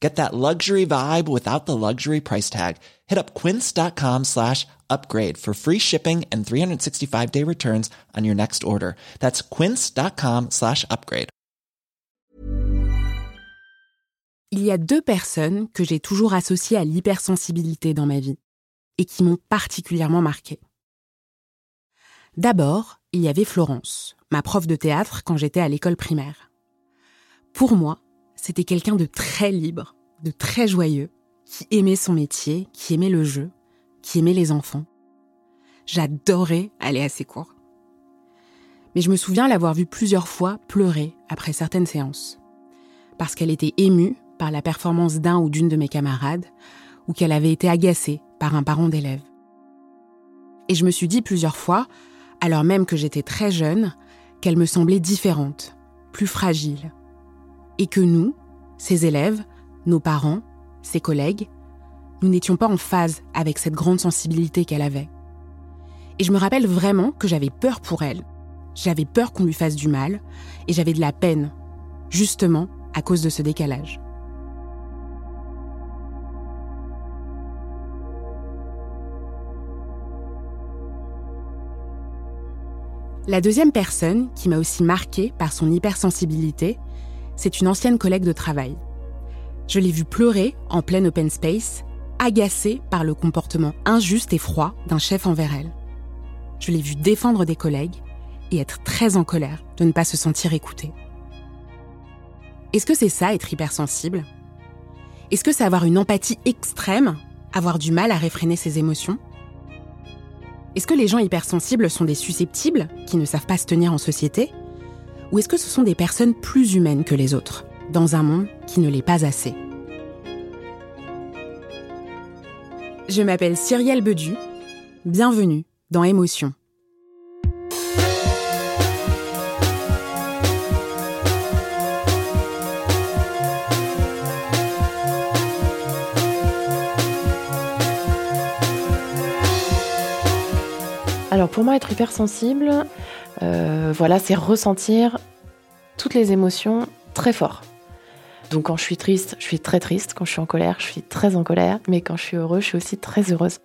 Get that luxury vibe without the luxury price tag. Hit up quince.com slash upgrade for free shipping and 365-day returns on your next order. That's quince.com slash upgrade. Il y a deux personnes que j'ai toujours associées à l'hypersensibilité dans ma vie et qui m'ont particulièrement marquée. D'abord, il y avait Florence, ma prof de théâtre quand j'étais à l'école primaire. Pour moi, c'était quelqu'un de très libre, de très joyeux, qui aimait son métier, qui aimait le jeu, qui aimait les enfants. J'adorais aller à ses cours. Mais je me souviens l'avoir vue plusieurs fois pleurer après certaines séances. Parce qu'elle était émue par la performance d'un ou d'une de mes camarades, ou qu'elle avait été agacée par un parent d'élève. Et je me suis dit plusieurs fois, alors même que j'étais très jeune, qu'elle me semblait différente, plus fragile. Et que nous, ses élèves, nos parents, ses collègues, nous n'étions pas en phase avec cette grande sensibilité qu'elle avait. Et je me rappelle vraiment que j'avais peur pour elle. J'avais peur qu'on lui fasse du mal, et j'avais de la peine, justement à cause de ce décalage. La deuxième personne qui m'a aussi marquée par son hypersensibilité, c'est une ancienne collègue de travail. Je l'ai vue pleurer en plein open space, agacée par le comportement injuste et froid d'un chef envers elle. Je l'ai vue défendre des collègues et être très en colère de ne pas se sentir écoutée. Est-ce que c'est ça être hypersensible? Est-ce que c'est avoir une empathie extrême, avoir du mal à réfréner ses émotions? Est-ce que les gens hypersensibles sont des susceptibles qui ne savent pas se tenir en société? Ou est-ce que ce sont des personnes plus humaines que les autres, dans un monde qui ne l'est pas assez? Je m'appelle Cyrielle Bedu. Bienvenue dans Émotion. Alors pour moi, être hypersensible, euh, voilà, c'est ressentir toutes les émotions très fort. Donc quand je suis triste, je suis très triste. Quand je suis en colère, je suis très en colère. Mais quand je suis heureuse, je suis aussi très heureuse.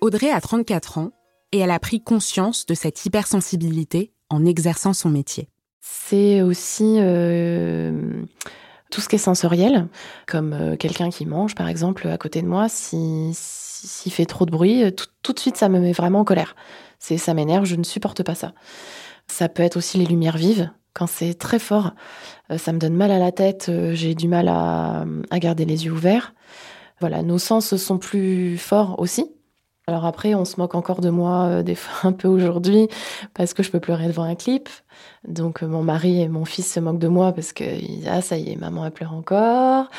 Audrey a 34 ans et elle a pris conscience de cette hypersensibilité en exerçant son métier. C'est aussi euh, tout ce qui est sensoriel, comme euh, quelqu'un qui mange par exemple à côté de moi, s'il fait trop de bruit, tout de suite ça me met vraiment en colère. C'est ça m'énerve, je ne supporte pas ça. Ça peut être aussi les lumières vives. Quand c'est très fort, euh, ça me donne mal à la tête, euh, j'ai du mal à, garder les yeux ouverts. Voilà, nos sens sont plus forts aussi. Alors après, on se moque encore de moi euh, des fois un peu aujourd'hui parce que je peux pleurer devant un clip. Donc mon mari et mon fils se moquent de moi parce que ah ça y est, maman elle pleure encore,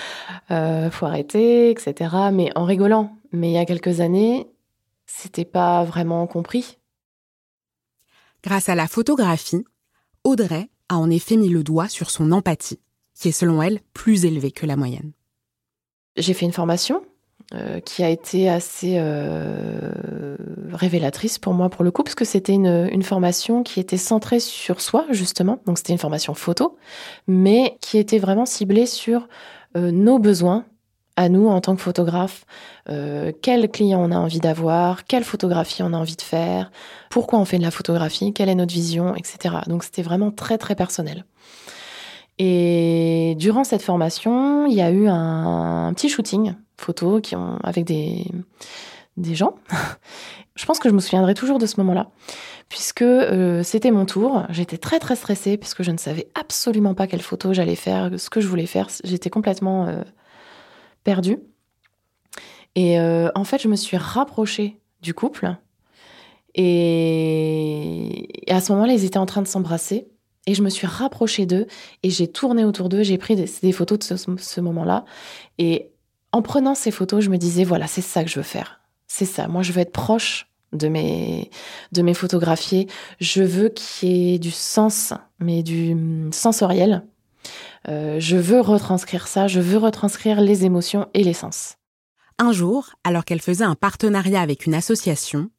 faut arrêter, etc. Mais en rigolant. Mais il y a quelques années, c'était pas vraiment compris. Grâce à la photographie, Audrey a en effet mis le doigt sur son empathie, qui est selon elle plus élevée que la moyenne. J'ai fait une formation euh, qui a été assez euh, révélatrice pour moi pour le coup, parce que c'était une, formation qui était centrée sur soi, justement. Donc c'était une formation photo, mais qui était vraiment ciblée sur euh, nos besoins à nous en tant que photographe, euh, quel client on a envie d'avoir, quelle photographie on a envie de faire, pourquoi on fait de la photographie, quelle est notre vision, etc. Donc c'était vraiment très très personnel. Et durant cette formation, il y a eu un, petit shooting photo qui ont, avec des, des gens. je pense que je me souviendrai toujours de ce moment-là, puisque euh, c'était mon tour. J'étais très très stressée puisque je ne savais absolument pas quelle photo j'allais faire, ce que je voulais faire. J'étais complètement euh, perdue. Et euh, en fait, je me suis rapprochée du couple. Et, à ce moment-là, ils étaient en train de s'embrasser. Et je me suis rapprochée d'eux et j'ai tourné autour d'eux. J'ai pris des, photos de ce, moment-là. Et en prenant ces photos, je me disais, voilà, c'est ça que je veux faire. C'est ça. Moi, je veux être proche de mes, de mes photographiés. Je veux qu'il y ait du sens, mais du sensoriel. Euh, je veux retranscrire ça, je veux retranscrire les émotions et les sens. Un jour, alors qu'elle faisait un partenariat avec une association,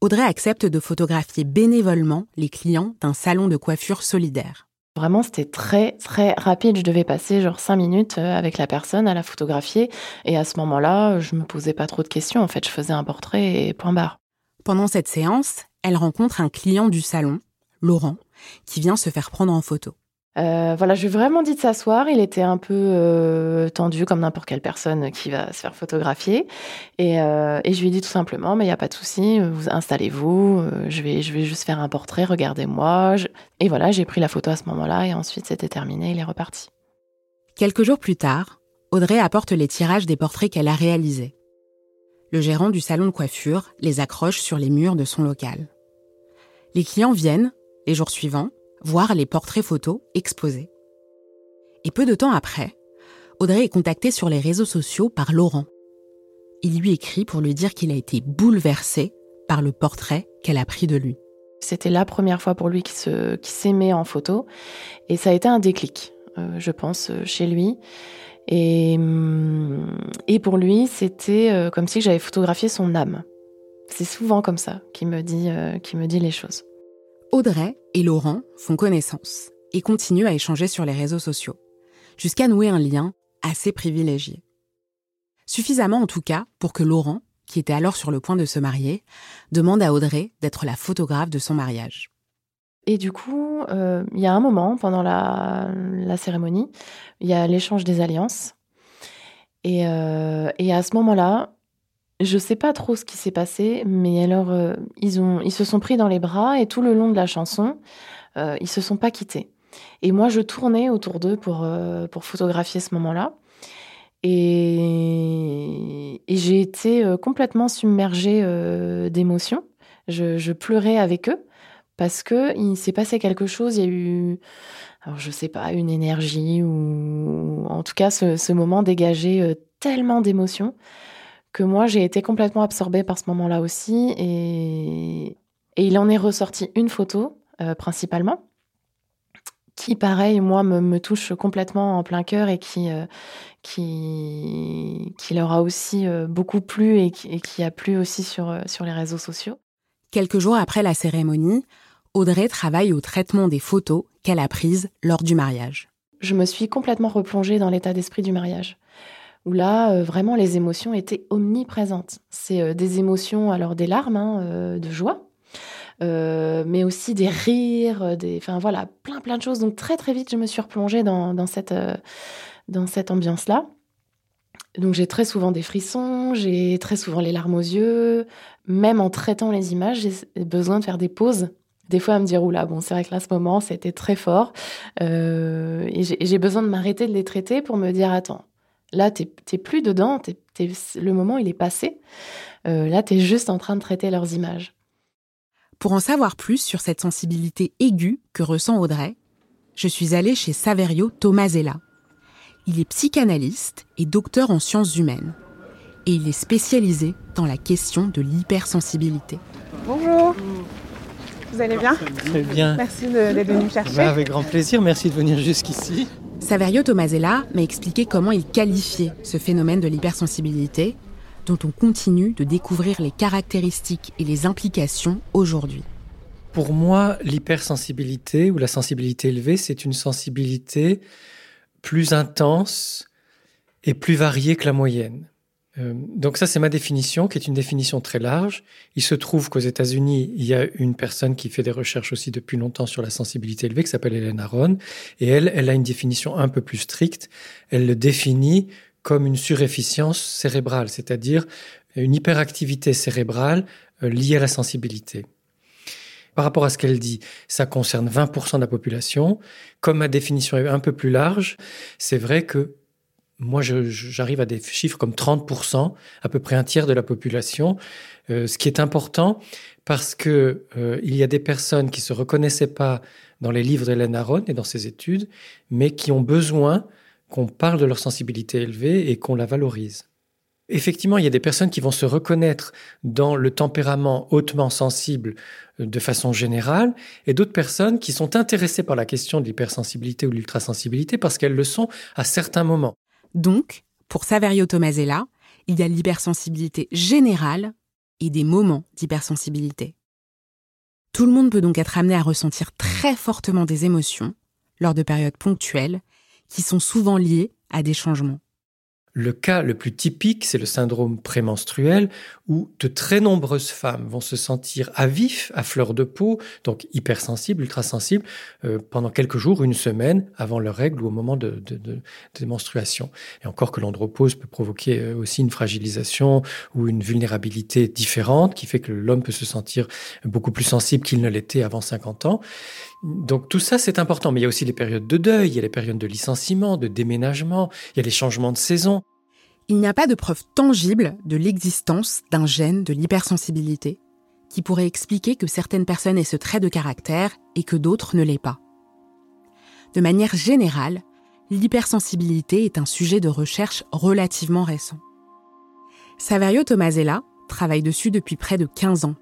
Audrey accepte de photographier bénévolement les clients d'un salon de coiffure solidaire. Vraiment, c'était très, très rapide. Je devais passer genre cinq minutes euh, avec la personne à la photographier. Et à ce moment-là, je me posais pas trop de questions. En fait, je faisais un portrait et point barre. Pendant cette séance, elle rencontre un client du salon, Laurent, qui vient se faire prendre en photo. Euh, voilà, je lui ai vraiment dit de s'asseoir. Il était un peu euh, tendu comme n'importe quelle personne qui va se faire photographier. Et, euh, je lui ai dit tout simplement, mais il n'y a pas de souci, vous installez-vous, je, vais, je vais juste faire un portrait, regardez-moi. Et voilà, j'ai pris la photo à ce moment-là et ensuite c'était terminé, il est reparti. Quelques jours plus tard, Audrey apporte les tirages des portraits qu'elle a réalisés le gérant du salon de coiffure les accroche sur les murs de son local. Les clients viennent, les jours suivants, voir les portraits photos exposés. Et peu de temps après, Audrey est contactée sur les réseaux sociaux par Laurent. Il lui écrit pour lui dire qu'il a été bouleversé par le portrait qu'elle a pris de lui. C'était la première fois pour lui qu'il s'aimait en photo et ça a été un déclic, euh, je pense, chez lui. Et, hum, et pour lui, c'était euh, comme si j'avais photographié son âme. C'est souvent comme ça qu'il me, euh, me dit les choses. Audrey et Laurent font connaissance et continuent à échanger sur les réseaux sociaux, jusqu'à nouer un lien assez privilégié. Suffisamment en tout cas pour que Laurent, qui était alors sur le point de se marier, demande à Audrey d'être la photographe de son mariage. Et du coup, euh, il y a un moment pendant la, cérémonie, il y a l'échange des alliances. Et, euh, à ce moment-là, je sais pas trop ce qui s'est passé, mais alors euh, ils, se sont pris dans les bras et tout le long de la chanson, ils se sont pas quittés. Et moi, je tournais autour d'eux pour, pour photographier ce moment-là. Et, j'ai été complètement submergée d'émotions. je, pleurais avec eux parce que il s'est passé quelque chose, il y a eu, alors je sais pas, une énergie ou en tout cas ce, moment dégagé euh, tellement d'émotions que moi j'ai été complètement absorbée par ce moment-là aussi et, il en est ressorti une photo euh, principalement qui pareil moi me, touche complètement en plein cœur et qui euh, qui qui leur a aussi beaucoup plu et qui, et qui a plu aussi sur sur les réseaux sociaux. Quelques jours après la cérémonie, Audrey travaille au traitement des photos qu'elle a prises lors du mariage. Je me suis complètement replongée dans l'état d'esprit du mariage, où là, euh, vraiment, les émotions étaient omniprésentes. C'est euh, des émotions, alors des larmes hein, euh, de joie, mais aussi des rires, des, enfin voilà, plein plein de choses. Donc très très vite, je me suis replongée dans, dans cette, cette ambiance-là. Donc j'ai très souvent des frissons, j'ai très souvent les larmes aux yeux. Même en traitant les images, j'ai besoin de faire des pauses des fois à me dire oula bon c'est vrai que là ce moment c'était très fort et j'ai besoin de m'arrêter de les traiter pour me dire attends là t'es plus dedans le moment il est passé. Euh, là t'es juste en train de traiter leurs images. Pour en savoir plus sur cette sensibilité aiguë que ressent Audrey je suis allée chez Saverio Tomasella. Il est psychanalyste et docteur en sciences humaines. Et il est spécialisé dans la question de l'hypersensibilité. Bonjour. Vous allez bien? Très bien. Merci d'être venu me chercher. Bah, avec grand plaisir, merci de venir jusqu'ici. Saverio Tomasella m'a expliqué comment il qualifiait ce phénomène de l'hypersensibilité, dont on continue de découvrir les caractéristiques et les implications aujourd'hui. Pour moi, l'hypersensibilité ou la sensibilité élevée, c'est une sensibilité plus intense et plus variée que la moyenne. Euh, donc ça, c'est ma définition, qui est une définition très large. Il se trouve qu'aux États-Unis, il y a une personne qui fait des recherches aussi depuis longtemps sur la sensibilité élevée, qui s'appelle Hélène Aron, et elle, elle a une définition un peu plus stricte. Elle le définit comme une surefficience cérébrale, c'est-à-dire une hyperactivité cérébrale euh, liée à la sensibilité. par rapport à ce qu'elle dit, ça concerne 20% de la population. Comme ma définition est un peu plus large, c'est vrai que moi, j'arrive à des chiffres comme 30%, à peu près un tiers de la population, euh, ce qui est important parce que euh, il y a des personnes qui se reconnaissaient pas dans les livres d'Hélène Aron et dans ses études, mais qui ont besoin qu'on parle de leur sensibilité élevée et qu'on la valorise. Effectivement, il y a des personnes qui vont se reconnaître dans le tempérament hautement sensible euh, de façon générale, et d'autres personnes qui sont intéressées par la question de l'hypersensibilité ou de l'ultrasensibilité parce qu'elles le sont à certains moments. Donc, pour Saverio Tomasella, il y a l'hypersensibilité générale et des moments d'hypersensibilité. Tout le monde peut donc être amené à ressentir très fortement des émotions lors de périodes ponctuelles qui sont souvent liées à des changements. Le cas le plus typique, c'est le syndrome prémenstruel, où de très nombreuses femmes vont se sentir à vif, à fleur de peau, donc hypersensibles, ultrasensibles, euh, pendant quelques jours, une semaine avant leur règle ou au moment de, de, de, de menstruation. Et encore que l'andropause peut provoquer euh, aussi une fragilisation ou une vulnérabilité différente, qui fait que l'homme peut se sentir beaucoup plus sensible qu'il ne l'était avant 50 ans. Donc tout ça, c'est important. Mais il y a aussi les périodes de deuil, il y a les périodes de licenciement, de déménagement, il y a les changements de saison. Il n'y a pas de preuve tangible de l'existence d'un gène de l'hypersensibilité qui pourrait expliquer que certaines personnes aient ce trait de caractère et que d'autres ne l'aient pas. De manière générale, l'hypersensibilité est un sujet de recherche relativement récent. Saverio Tomasella travaille dessus depuis près de 15 ans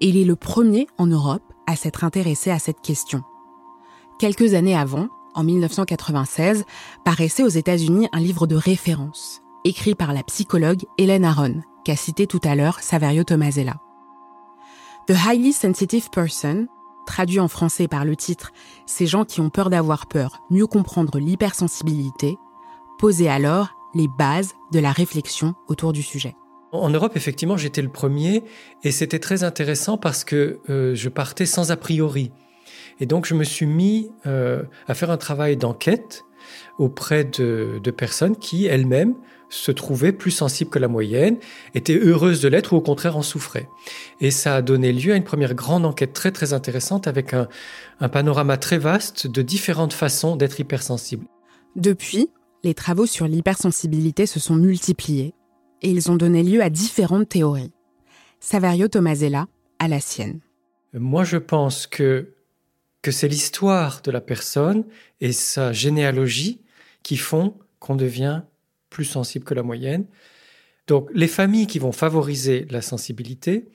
et il est le premier en Europe à s'être intéressé à cette question. Quelques années avant, en 1996, paraissait aux États-Unis un livre de référence, écrit par la psychologue Hélène Aron, qu'a cité tout à l'heure Saverio Tomasella. The Highly Sensitive Person, traduit en français par le titre Ces gens qui ont peur d'avoir peur, mieux comprendre l'hypersensibilité, posait alors les bases de la réflexion autour du sujet. En Europe, effectivement, j'étais le premier et c'était très intéressant parce que euh, je partais sans a priori. Et donc, je me suis mis euh, à faire un travail d'enquête auprès de, personnes qui, elles-mêmes, se trouvaient plus sensibles que la moyenne, étaient heureuses de l'être ou au contraire en souffraient. Et ça a donné lieu à une première grande enquête très très intéressante avec un, un panorama très vaste de différentes façons d'être hypersensible. Depuis, les travaux sur l'hypersensibilité se sont multipliés et ils ont donné lieu à différentes théories. Saverio Tomasella à la sienne. Moi, je pense que, que c'est l'histoire de la personne et sa généalogie qui font qu'on devient plus sensible que la moyenne. Donc, les familles qui vont favoriser la sensibilité,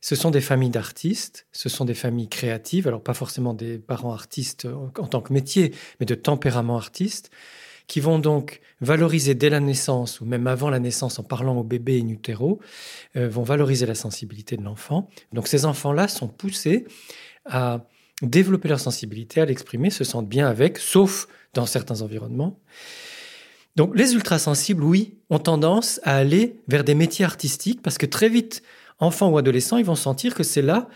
ce sont des familles d'artistes, ce sont des familles créatives, alors pas forcément des parents artistes en tant que métier, mais de tempérament artiste qui vont donc valoriser dès la naissance ou même avant la naissance en parlant au bébé in utero, euh, vont valoriser la sensibilité de l'enfant. Donc ces enfants-là sont poussés à développer leur sensibilité, à l'exprimer, se sentent bien avec, sauf dans certains environnements. Donc les ultrasensibles, oui, ont tendance à aller vers des métiers artistiques parce que très vite, enfants ou adolescents, ils vont sentir que c'est là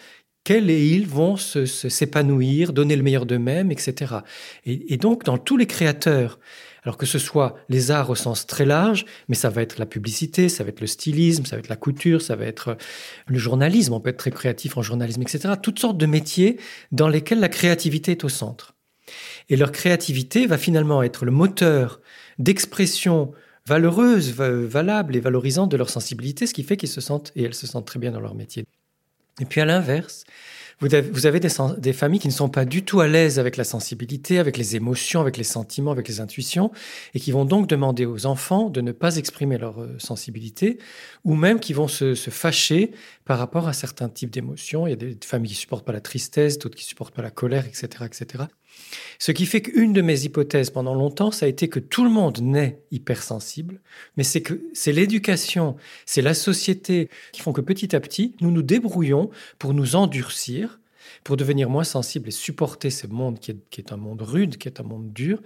qu'elles et ils vont s'épanouir, donner le meilleur d'eux-mêmes, etc. Et, et, donc, dans tous les créateurs alors que ce soit les arts au sens très large, mais ça va être la publicité, ça va être le stylisme, ça va être la couture, ça va être euh, le journalisme, on peut être très créatif en journalisme, etc. Toutes sortes de métiers dans lesquels la créativité est au centre. Et leur créativité va finalement être le moteur d'expression valeureuse, valable et valorisante de leur sensibilité, ce qui fait qu'ils se sentent, et elles se sentent très bien dans leur métier. Et puis à l'inverse, vous avez, des, familles qui ne sont pas du tout à l'aise avec la sensibilité, avec les émotions, avec les sentiments, avec les intuitions, et qui vont donc demander aux enfants de ne pas exprimer leur euh, sensibilité, ou même qui vont se, se fâcher par rapport à certains types d'émotions. Il y a des familles qui supportent pas la tristesse, d'autres qui supportent pas la colère, etc., etc. Ce qui fait qu'une de mes hypothèses pendant longtemps, ça a été que tout le monde naît hypersensible, mais c'est que c'est l'éducation, c'est la société qui font que petit à petit, nous nous débrouillons pour nous endurcir, pour devenir moins sensibles et supporter ce monde qui est, un monde rude, qui est un monde dur.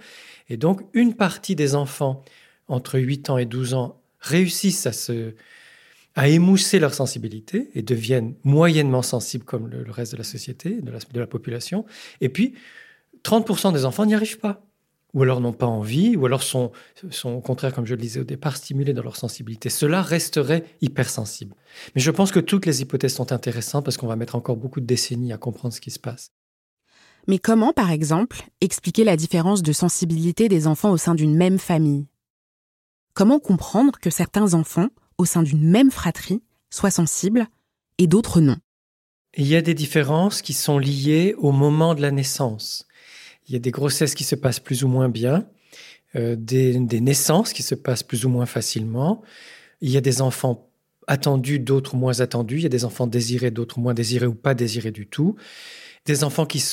Et donc, une partie des enfants entre 8 ans et 12 ans réussissent à se à émousser leur sensibilité et deviennent moyennement sensibles comme le, reste de la société, de la, de la population. Et puis, 30% des enfants n'y arrivent pas. ou alors n'ont pas envie, ou alors sont, sont au contraire, comme je le disais au départ, stimulés dans leur sensibilité. Cela resterait hypersensible. Mais je pense que toutes les hypothèses sont intéressantes parce qu'on va mettre encore beaucoup de décennies à comprendre ce qui se passe. Mais comment, par exemple, expliquer la différence de sensibilité des enfants au sein d'une même famille? Comment comprendre que certains enfants, au sein d'une même fratrie, soient sensibles et d'autres non? Il y a des différences qui sont liées au moment de la naissance. Il y a des grossesses qui se passent plus ou moins bien, euh, des, naissances qui se passent plus ou moins facilement. Il y a des enfants attendus, d'autres moins attendus. Il y a des enfants désirés, d'autres moins désirés ou pas désirés du tout des enfants qui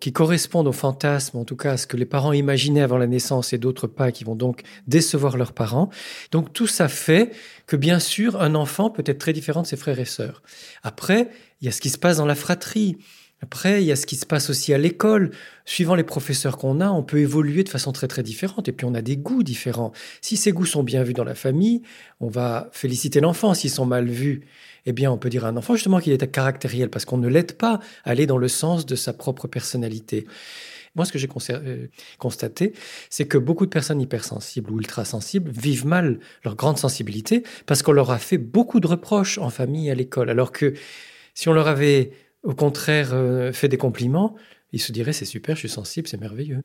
qui correspondent au fantasme, en tout cas à ce que les parents imaginaient avant la naissance, et d'autres pas, qui vont donc décevoir leurs parents. Donc tout ça fait que bien sûr un enfant peut être très différent de ses frères et sœurs. Après, il y a ce qui se passe dans la fratrie. Après, il y a ce qui se passe aussi à l'école. Suivant les professeurs qu'on a, on peut évoluer de façon très très différente. Et puis on a des goûts différents. Si ces goûts sont bien vus dans la famille, on va féliciter l'enfant. S'ils sont mal vus, eh bien on peut dire à un enfant justement qu'il est caractériel parce qu'on ne l'aide pas à aller dans le sens de sa propre personnalité. Moi, ce que j'ai euh, constaté, c'est que beaucoup de personnes hypersensibles ou ultrasensibles vivent mal leur grande sensibilité parce qu'on leur a fait beaucoup de reproches en famille et à l'école. Alors que si on leur avait au contraire euh, fait des compliments, ils se diraient c'est super, je suis sensible, c'est merveilleux.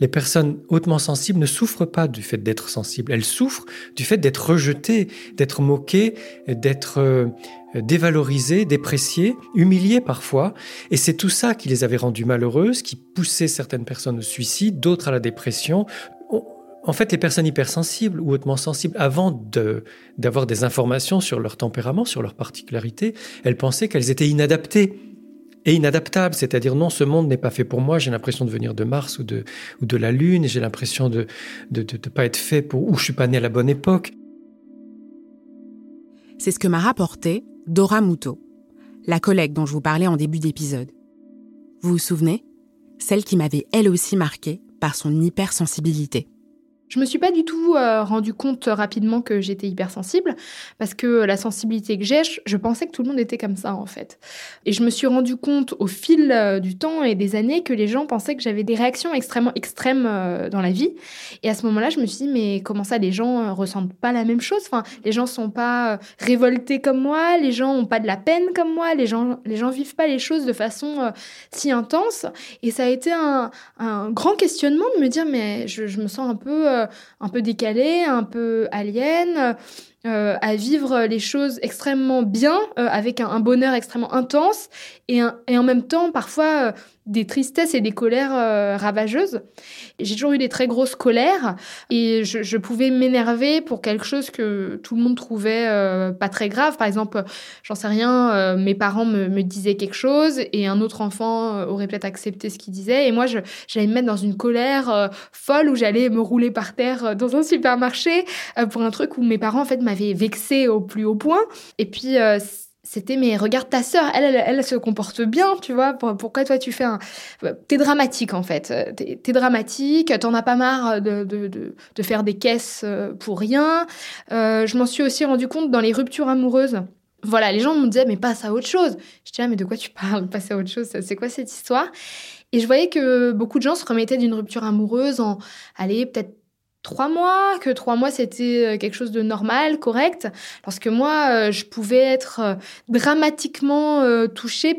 Les personnes hautement sensibles ne souffrent pas du fait d'être sensibles, elles souffrent du fait d'être rejetées, d'être moquées, d'être euh, dévalorisées, dépréciées, humiliées parfois. Et c'est tout ça qui les avait rendues malheureuses, qui poussait certaines personnes au suicide, d'autres à la dépression. En fait, les personnes hypersensibles ou hautement sensibles, avant d'avoir des informations sur leur tempérament, sur leur particularité, elles pensaient qu'elles étaient inadaptées et inadaptables. C'est-à-dire, non, ce monde n'est pas fait pour moi, j'ai l'impression de venir de Mars ou de, la Lune, j'ai l'impression de ne pas être fait pour, ou je suis pas né à la bonne époque. C'est ce que m'a rapporté Dora Moutot, la collègue dont je vous parlais en début d'épisode. Vous vous souvenez? Celle qui m'avait elle aussi marquée par son hypersensibilité. Je me suis pas du tout euh, rendu compte rapidement que j'étais hypersensible parce que la sensibilité que j'ai, je, pensais que tout le monde était comme ça en fait. Et je me suis rendu compte au fil euh, du temps et des années que les gens pensaient que j'avais des réactions extrêmement extrêmes euh, dans la vie. Et à ce moment-là, je me suis dit mais comment ça les gens ressentent pas la même chose? Enfin, les gens sont pas révoltés comme moi, les gens ont pas de la peine comme moi, les gens les gens vivent pas les choses de façon si intense. Et ça a été un, grand questionnement de me dire mais je me sens un peu euh, un peu décalé, un peu alien, euh, à vivre les choses extrêmement bien, euh, avec un, bonheur extrêmement intense, et, et en même temps parfois des tristesses et des colères euh, ravageuses. J'ai toujours eu des très grosses colères et je, pouvais m'énerver pour quelque chose que tout le monde trouvait euh, pas très grave. Par exemple, j'en sais rien, euh, mes parents me, disaient quelque chose et un autre enfant aurait peut-être accepté ce qu'il disait et moi j'allais me mettre dans une colère folle où j'allais me rouler par terre dans un supermarché pour un truc où mes parents en fait m'avaient vexé au plus haut point. Et puis c'était mais regarde ta sœur, elle, elle, se comporte bien, tu vois. Pourquoi toi tu fais un, t'es dramatique en fait. T'es es dramatique, t'en as pas marre de, de, de, faire des caisses euh, pour rien. Euh, je m'en suis aussi rendu compte dans les ruptures amoureuses. Voilà, les gens me disaient mais passe à autre chose. Je disais ah, mais de quoi tu parles? Passe à autre chose, c'est quoi cette histoire? Et je voyais que beaucoup de gens se remettaient d'une rupture amoureuse en, allez peut-être trois mois, que trois mois c'était euh, quelque chose de normal, correct, parce que moi euh, je pouvais être euh, dramatiquement touchée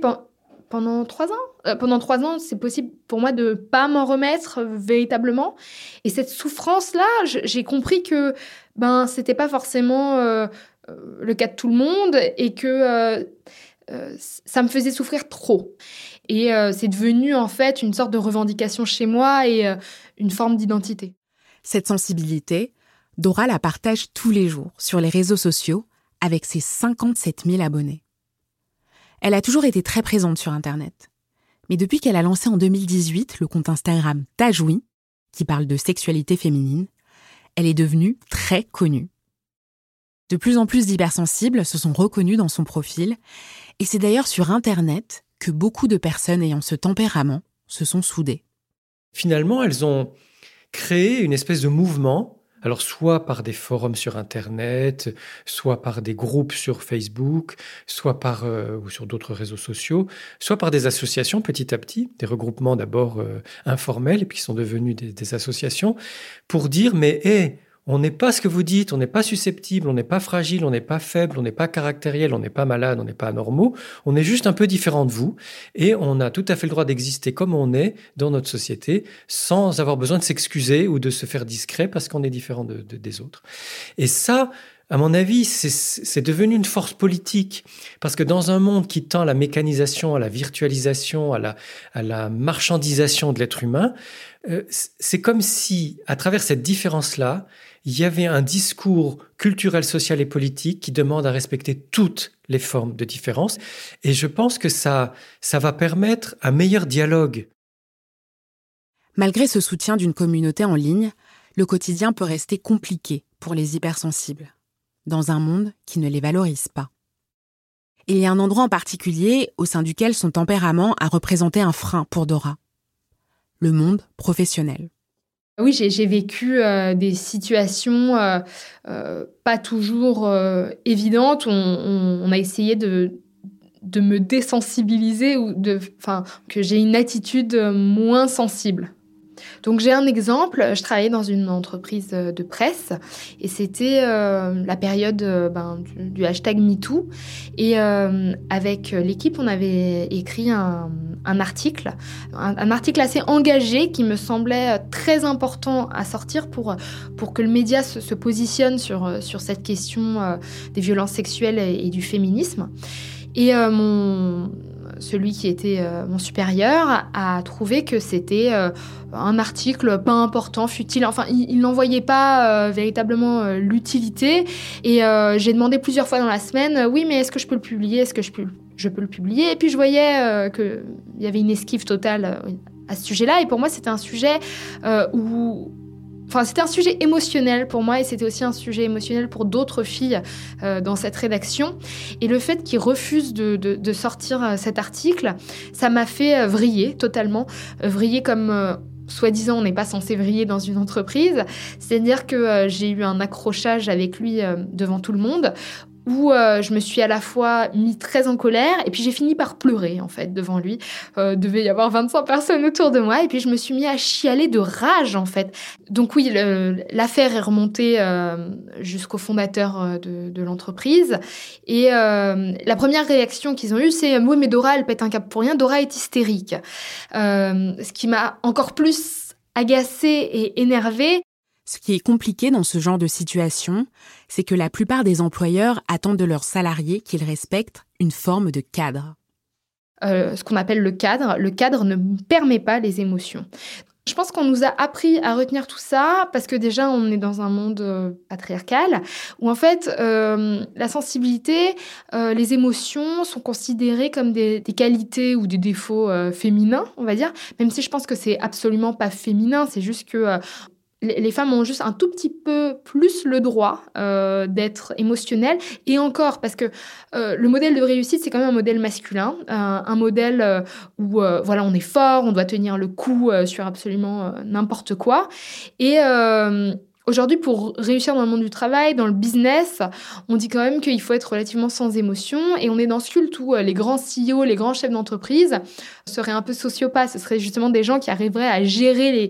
pendant trois ans. pendant trois ans, c'est possible pour moi de pas m'en remettre véritablement. Et cette souffrance-là, j'ai compris que ben c'était pas forcément le cas de tout le monde et que ça me faisait souffrir trop. Et c'est devenu en fait une sorte de revendication chez moi et une forme d'identité. Cette sensibilité, Dora la partage tous les jours sur les réseaux sociaux avec ses 57 000 abonnés. Elle a toujours été très présente sur Internet. Mais depuis qu'elle a lancé en 2018 le compte Instagram Tajoui, qui parle de sexualité féminine, elle est devenue très connue. De plus en plus d'hypersensibles se sont reconnus dans son profil, et c'est d'ailleurs sur Internet que beaucoup de personnes ayant ce tempérament se sont soudées. Finalement, elles ont créer une espèce de mouvement Alors soit par des forums sur Internet, soit par des groupes sur Facebook, soit par euh, ou sur d'autres réseaux sociaux, soit par des associations petit à petit, des regroupements d'abord euh, informels et puis qui sont devenus des, associations, pour dire mais hé, on n'est pas ce que vous dites, on n'est pas susceptible, on n'est pas fragile, on n'est pas faible, on n'est pas caractériel, on n'est pas malade, on n'est pas anormaux, on est juste un peu différent de vous et on a tout à fait le droit d'exister comme on est dans notre société sans avoir besoin de s'excuser ou de se faire discret parce qu'on est différent des autres. Et ça, à mon avis, c'est devenu une force politique parce que dans un monde qui tend à la mécanisation, à la virtualisation, à la, marchandisation de l'être humain, euh, c'est comme si, à travers cette différence-là, il y avait un discours culturel, social et politique qui demande à respecter toutes les formes de différence. Et je pense que ça, ça va permettre un meilleur dialogue. Malgré ce soutien d'une communauté en ligne, le quotidien peut rester compliqué pour les hypersensibles, dans un monde qui ne les valorise pas. il y a un endroit en particulier au sein duquel son tempérament a représenté un frein pour Dora. Le monde professionnel. Oui, j'ai vécu euh, des situations euh, euh, pas toujours évidentes. On, on, a essayé de, me désensibiliser ou de, que j'ai une attitude moins sensible. Donc j'ai un exemple, je travaillais dans une entreprise de presse et c'était euh, la période euh, ben, du, hashtag MeToo et euh, avec l'équipe on avait écrit un, article, un, article assez engagé qui me semblait très important à sortir pour, pour que le média se, positionne sur, sur cette question des violences sexuelles et, et du féminisme. Et mon celui qui était euh, mon supérieur a trouvé que c'était euh, un article pas important, futile. Enfin, il, n'en voyait pas euh, véritablement l'utilité. Et j'ai demandé plusieurs fois dans la semaine, oui, mais est-ce que je peux le publier? Est-ce que je peux, je peux le publier? Et puis je voyais qu'il y avait une esquive totale à ce sujet-là. Et pour moi, c'était un sujet où Enfin, c'était un sujet émotionnel pour moi et c'était aussi un sujet émotionnel pour d'autres filles euh, dans cette rédaction. Et le fait qu'ils refusent de, sortir euh, cet article, ça m'a fait euh, vriller totalement. vriller comme soi-disant on n'est pas censé vriller dans une entreprise. C'est-à-dire que j'ai eu un accrochage avec lui devant tout le monde où euh, je me suis à la fois mis très en colère et puis j'ai fini par pleurer en fait devant lui. Euh, devait y avoir 25 personnes autour de moi et puis je me suis mis à chialer de rage en fait. Donc oui, l'affaire est remontée euh, jusqu'au fondateur euh, de, de l'entreprise et la première réaction qu'ils ont eue c'est oui mais Dora elle pète un cap pour rien, Dora est hystérique. ce qui m'a encore plus agacée et énervée ce qui est compliqué dans ce genre de situation, c'est que la plupart des employeurs attendent de leurs salariés qu'ils respectent une forme de cadre. Euh, ce qu'on appelle le cadre, le cadre ne permet pas les émotions. Je pense qu'on nous a appris à retenir tout ça parce que déjà on est dans un monde euh, patriarcal où en fait euh, la sensibilité, les émotions sont considérées comme des, des qualités ou des défauts féminins, on va dire. Même si je pense que c'est absolument pas féminin, c'est juste que les femmes ont juste un tout petit peu plus le droit euh, d'être émotionnelles. Et encore, parce que euh, le modèle de réussite, c'est quand même un modèle masculin, euh, un modèle où voilà, on est fort, on doit tenir le coup sur absolument n'importe quoi. Et Aujourd'hui, pour réussir dans le monde du travail, dans le business, on dit quand même qu'il faut être relativement sans émotion. Et on est dans ce culte où les grands CEO, les grands chefs d'entreprise seraient un peu sociopathes. Ce seraient justement des gens qui arriveraient à gérer les,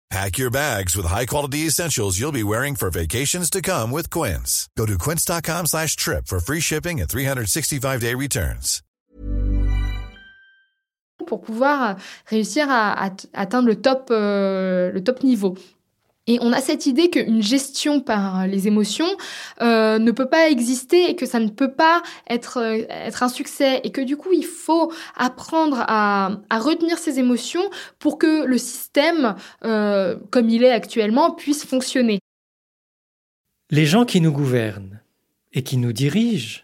Pack your bags with high-quality essentials you'll be wearing for vacations to come with Quince. Go to quince.com slash trip for free shipping and 365-day returns. Pour pouvoir euh, réussir à, à atteindre le top, euh, le top niveau. Et on a cette idée qu'une gestion par les émotions euh, ne peut pas exister et que ça ne peut pas être, euh, un succès et que du coup il faut apprendre à, retenir ces émotions pour que le système, euh, comme il est actuellement, puisse fonctionner. Les gens qui nous gouvernent et qui nous dirigent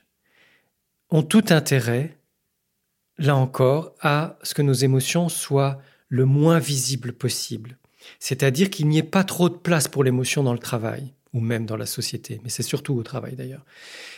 ont tout intérêt, là encore, à ce que nos émotions soient le moins visibles possible. C'est-à-dire qu'il n'y ait pas trop de place pour l'émotion dans le travail ou même dans la société, mais c'est surtout au travail d'ailleurs.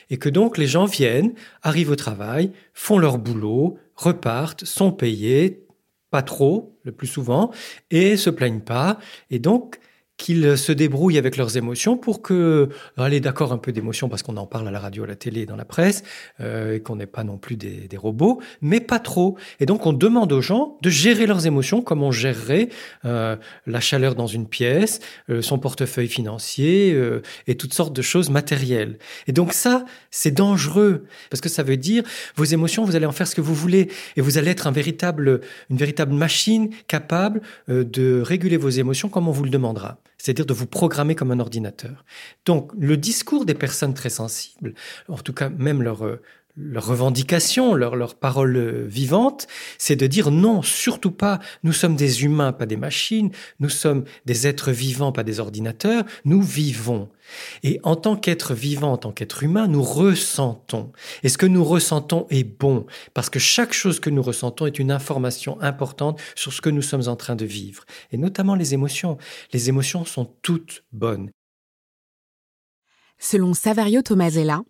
Et que donc les gens viennent, arrivent au travail, font leur boulot, repartent, sont payés, pas trop, le plus souvent, et se plaignent pas. Et donc, qu'ils se débrouillent avec leurs émotions pour que, allez, d'accord, un peu d'émotion parce qu'on en parle à la radio, à la télé, dans la presse, euh, et qu'on n'est pas non plus des, des, robots, mais pas trop. Et donc, on demande aux gens de gérer leurs émotions comme on gérerait euh, la chaleur dans une pièce, euh, son portefeuille financier euh, et toutes sortes de choses matérielles. Et donc ça, c'est dangereux parce que ça veut dire vos émotions, vous allez en faire ce que vous voulez et vous allez être un véritable, une véritable machine capable euh, de réguler vos émotions comme on vous le demandera c'est-à-dire de vous programmer comme un ordinateur. Donc le discours des personnes très sensibles, en tout cas même leur, euh, leur revendication, leur, leur parole euh, vivante, c'est de dire non, surtout pas, nous sommes des humains, pas des machines, nous sommes des êtres vivants, pas des ordinateurs, nous vivons. Et en tant qu'être vivant, en tant qu'être humain, nous ressentons. Et ce que nous ressentons est bon, parce que chaque chose que nous ressentons est une information importante sur ce que nous sommes en train de vivre, et notamment les émotions. Les émotions sont toutes bonnes. Selon Savario Tomasella,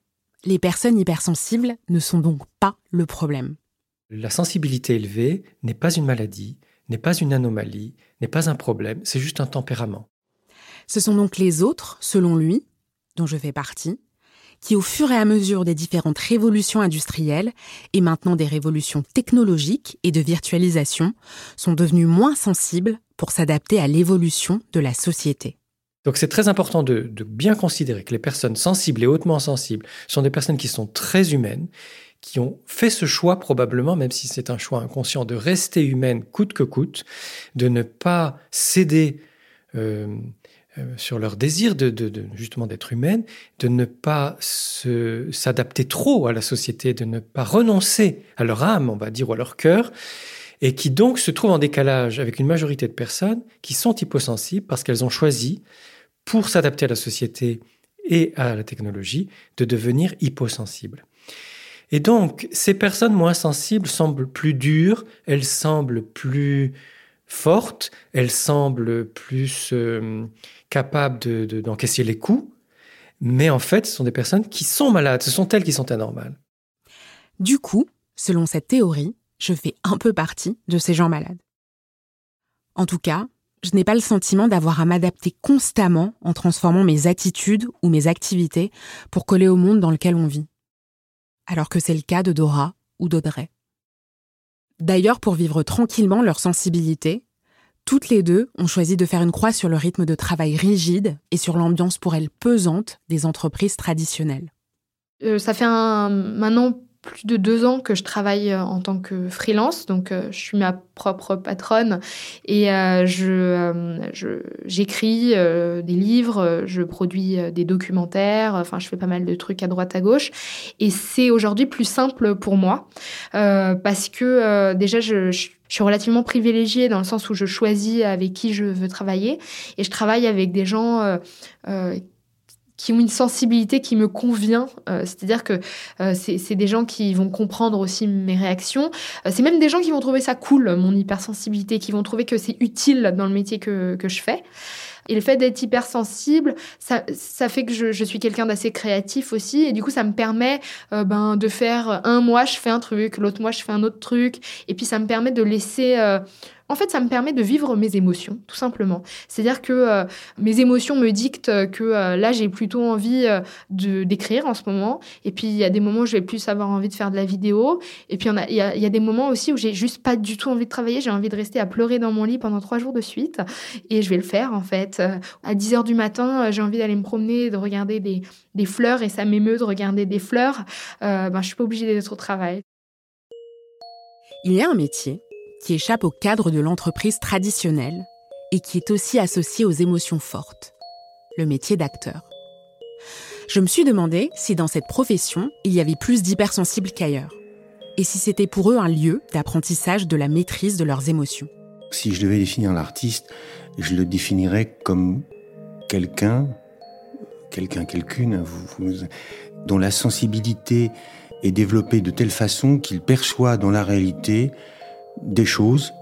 les personnes hypersensibles ne sont donc pas le problème. La sensibilité élevée n'est pas une maladie, n'est pas une anomalie, n'est pas un problème, c'est juste un tempérament. Ce sont donc les autres, selon lui, dont je fais partie, qui au fur et à mesure des différentes révolutions industrielles et maintenant des révolutions technologiques et de virtualisation, sont devenus moins sensibles pour s'adapter à l'évolution de la société. Donc c'est très important de, bien considérer que les personnes sensibles et hautement sensibles sont des personnes qui sont très humaines, qui ont fait ce choix probablement, même si c'est un choix inconscient, de rester humaines coûte que coûte, de ne pas céder euh, euh, sur leur désir de justement d'être humaine, de ne pas s'adapter trop à la société, de ne pas renoncer à leur âme, on va dire, ou à leur cœur, et qui donc se trouvent en décalage avec une majorité de personnes qui sont hyposensibles parce qu'elles ont choisi, pour s'adapter à la société et à la technologie, de devenir hyposensibles. Et donc, ces personnes moins sensibles semblent plus dures, elles semblent plus fortes, elles semblent plus euh, capables d'encaisser de, de, les coups, mais en fait, ce sont des personnes qui sont malades, ce sont elles qui sont anormales. Du coup, selon cette théorie, je fais un peu partie de ces gens malades. En tout cas, je n'ai pas le sentiment d'avoir à m'adapter constamment en transformant mes attitudes ou mes activités pour coller au monde dans lequel on vit. Alors que c'est le cas de Dora ou d'Audrey. D'ailleurs, pour vivre tranquillement leur sensibilité, toutes les deux ont choisi de faire une croix sur le rythme de travail rigide et sur l'ambiance pour elles pesante des entreprises traditionnelles. Euh, ça fait un, maintenant plus de deux ans que je travaille euh, en tant que freelance, donc euh, je suis ma propre patronne et euh, je, j'écris des livres, je produis des documentaires, enfin je fais pas mal de trucs à droite à gauche. Et c'est aujourd'hui plus simple pour moi parce que déjà je, suis relativement privilégiée dans le sens où je choisis avec qui je veux travailler. Et je travaille avec des gens euh, qui ont une sensibilité qui me convient. Euh, C'est-à-dire que euh, c'est des gens qui vont comprendre aussi mes réactions. Euh, c'est même des gens qui vont trouver ça cool, mon hypersensibilité, qui vont trouver que c'est utile dans le métier que, que je fais. Et le fait d'être hypersensible, ça, ça fait que je, je suis quelqu'un d'assez créatif aussi. Et du coup, ça me permet euh, ben, de faire un mois, je fais un truc, l'autre mois, je fais un autre truc. Et puis, ça me permet de laisser... Euh, en fait, ça me permet de vivre mes émotions, tout simplement. C'est-à-dire que euh, mes émotions me dictent que euh, là, j'ai plutôt envie euh, de d'écrire en ce moment. Et puis, il y a des moments où je vais plus avoir envie de faire de la vidéo. Et puis, il y a, y a des moments aussi où j'ai juste pas du tout envie de travailler. J'ai envie de rester à pleurer dans mon lit pendant trois jours de suite. Et je vais le faire, en fait. À 10 heures du matin, j'ai envie d'aller me promener, de regarder des, des fleurs. Et ça m'émeut de regarder des fleurs. ben, je suis pas obligée d'être au travail. Il y a un métier qui échappe au cadre de l'entreprise traditionnelle et qui est aussi associé aux émotions fortes, le métier d'acteur. Je me suis demandé si dans cette profession, il y avait plus d'hypersensibles qu'ailleurs, et si c'était pour eux un lieu d'apprentissage de la maîtrise de leurs émotions. Si je devais définir l'artiste, je le définirais comme quelqu'un, quelqu'un, quelqu'une, dont la sensibilité est développé de telle façon qu'il perçoit dans la réalité des choses,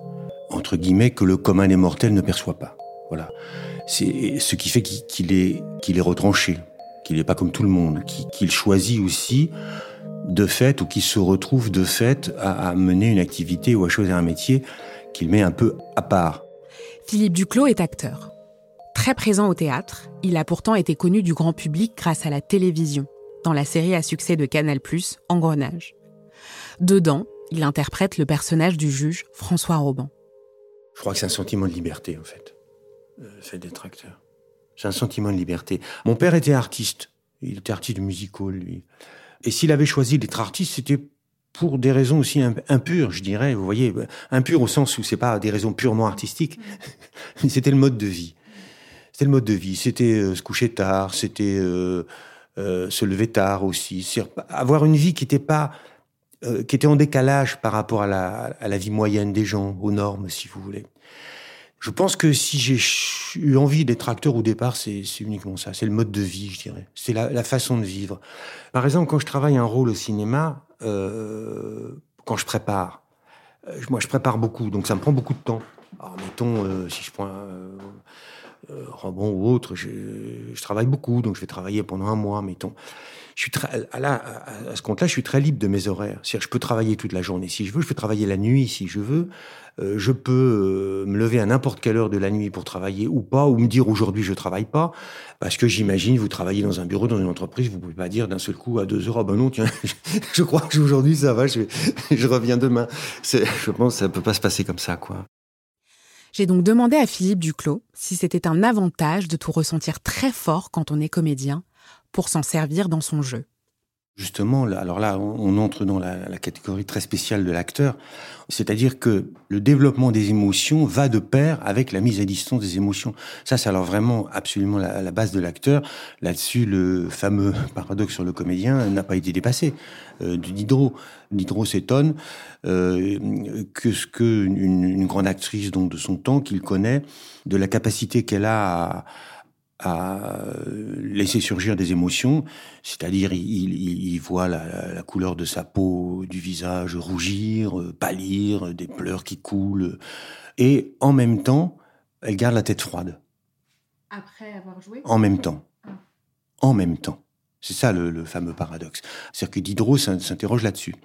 entre guillemets, que le commun des mortels ne perçoit pas. Voilà. C'est ce qui fait qu'il est, qu'il est retranché, qu'il n'est pas comme tout le monde, qu'il choisit aussi de fait ou qu'il se retrouve de fait à, mener une activité ou à choisir un métier qu'il met un peu à part. Philippe Duclos est acteur. Très présent au théâtre, il a pourtant été connu du grand public grâce à la télévision, dans la série à succès de Canal+, Engrenage. Dedans, il interprète le personnage du juge François Roban. Je crois que c'est un sentiment de liberté, en fait, le fait d'être acteur. C'est un sentiment de liberté. Mon père était artiste. Il était artiste musical, lui. Et s'il avait choisi d'être artiste, c'était pour des raisons aussi impures, je dirais. Vous voyez, impures au sens où c'est pas des raisons purement artistiques. c'était le mode de vie. C'était le mode de vie. C'était euh, se coucher tard, c'était euh, euh, se lever tard aussi. Avoir une vie qui n'était pas, euh, qui était en décalage par rapport à la, vie moyenne des gens, aux normes, si vous voulez. Je pense que si j'ai eu envie d'être acteur au départ, c'est uniquement ça. C'est le mode de vie, je dirais. C'est la, façon de vivre. Par exemple, quand je travaille un rôle au cinéma, euh, quand je prépare, euh, moi je prépare beaucoup, donc ça me prend beaucoup de temps. Alors mettons, si je prends Rambon ou autre, je, je, travaille beaucoup, donc je vais travailler pendant un mois, mettons. Je suis très, à, ce compte-là, je suis très libre de mes horaires. C'est-à-dire, je peux travailler toute la journée si je veux, je peux travailler la nuit si je veux. Euh, je peux euh, me lever à n'importe quelle heure de la nuit pour travailler ou pas, ou me dire aujourd'hui je travaille pas, parce que j'imagine vous travaillez dans un bureau, dans une entreprise, vous pouvez pas dire d'un seul coup à deux heures, ah ben non, tiens, je crois que aujourd'hui ça va, je, je reviens demain. Je pense que ça peut pas se passer comme ça, quoi. J'ai donc demandé à Philippe Duclos si c'était un avantage de tout ressentir très fort quand on est comédien pour s'en servir dans son jeu. Justement, alors là, on entre dans la, catégorie très spéciale de l'acteur, c'est-à-dire que le développement des émotions va de pair avec la mise à distance des émotions. Ça, c'est alors vraiment absolument la, la base de l'acteur. Là-dessus, le fameux paradoxe sur le comédien n'a pas été dépassé. Euh, Diderot, Diderot s'étonne euh, que ce que une, une, grande actrice donc de son temps qu'il connaît, de la capacité qu'elle a à à laisser surgir des émotions, c'est-à-dire il, il, il, voit la, la, couleur de sa peau, du visage rougir, pâlir, des pleurs qui coulent, et en même temps, elle garde la tête froide. Après avoir joué? En même temps. Ah. En même temps. C'est ça le, le, fameux paradoxe. C'est-à-dire que Diderot s'interroge là-dessus.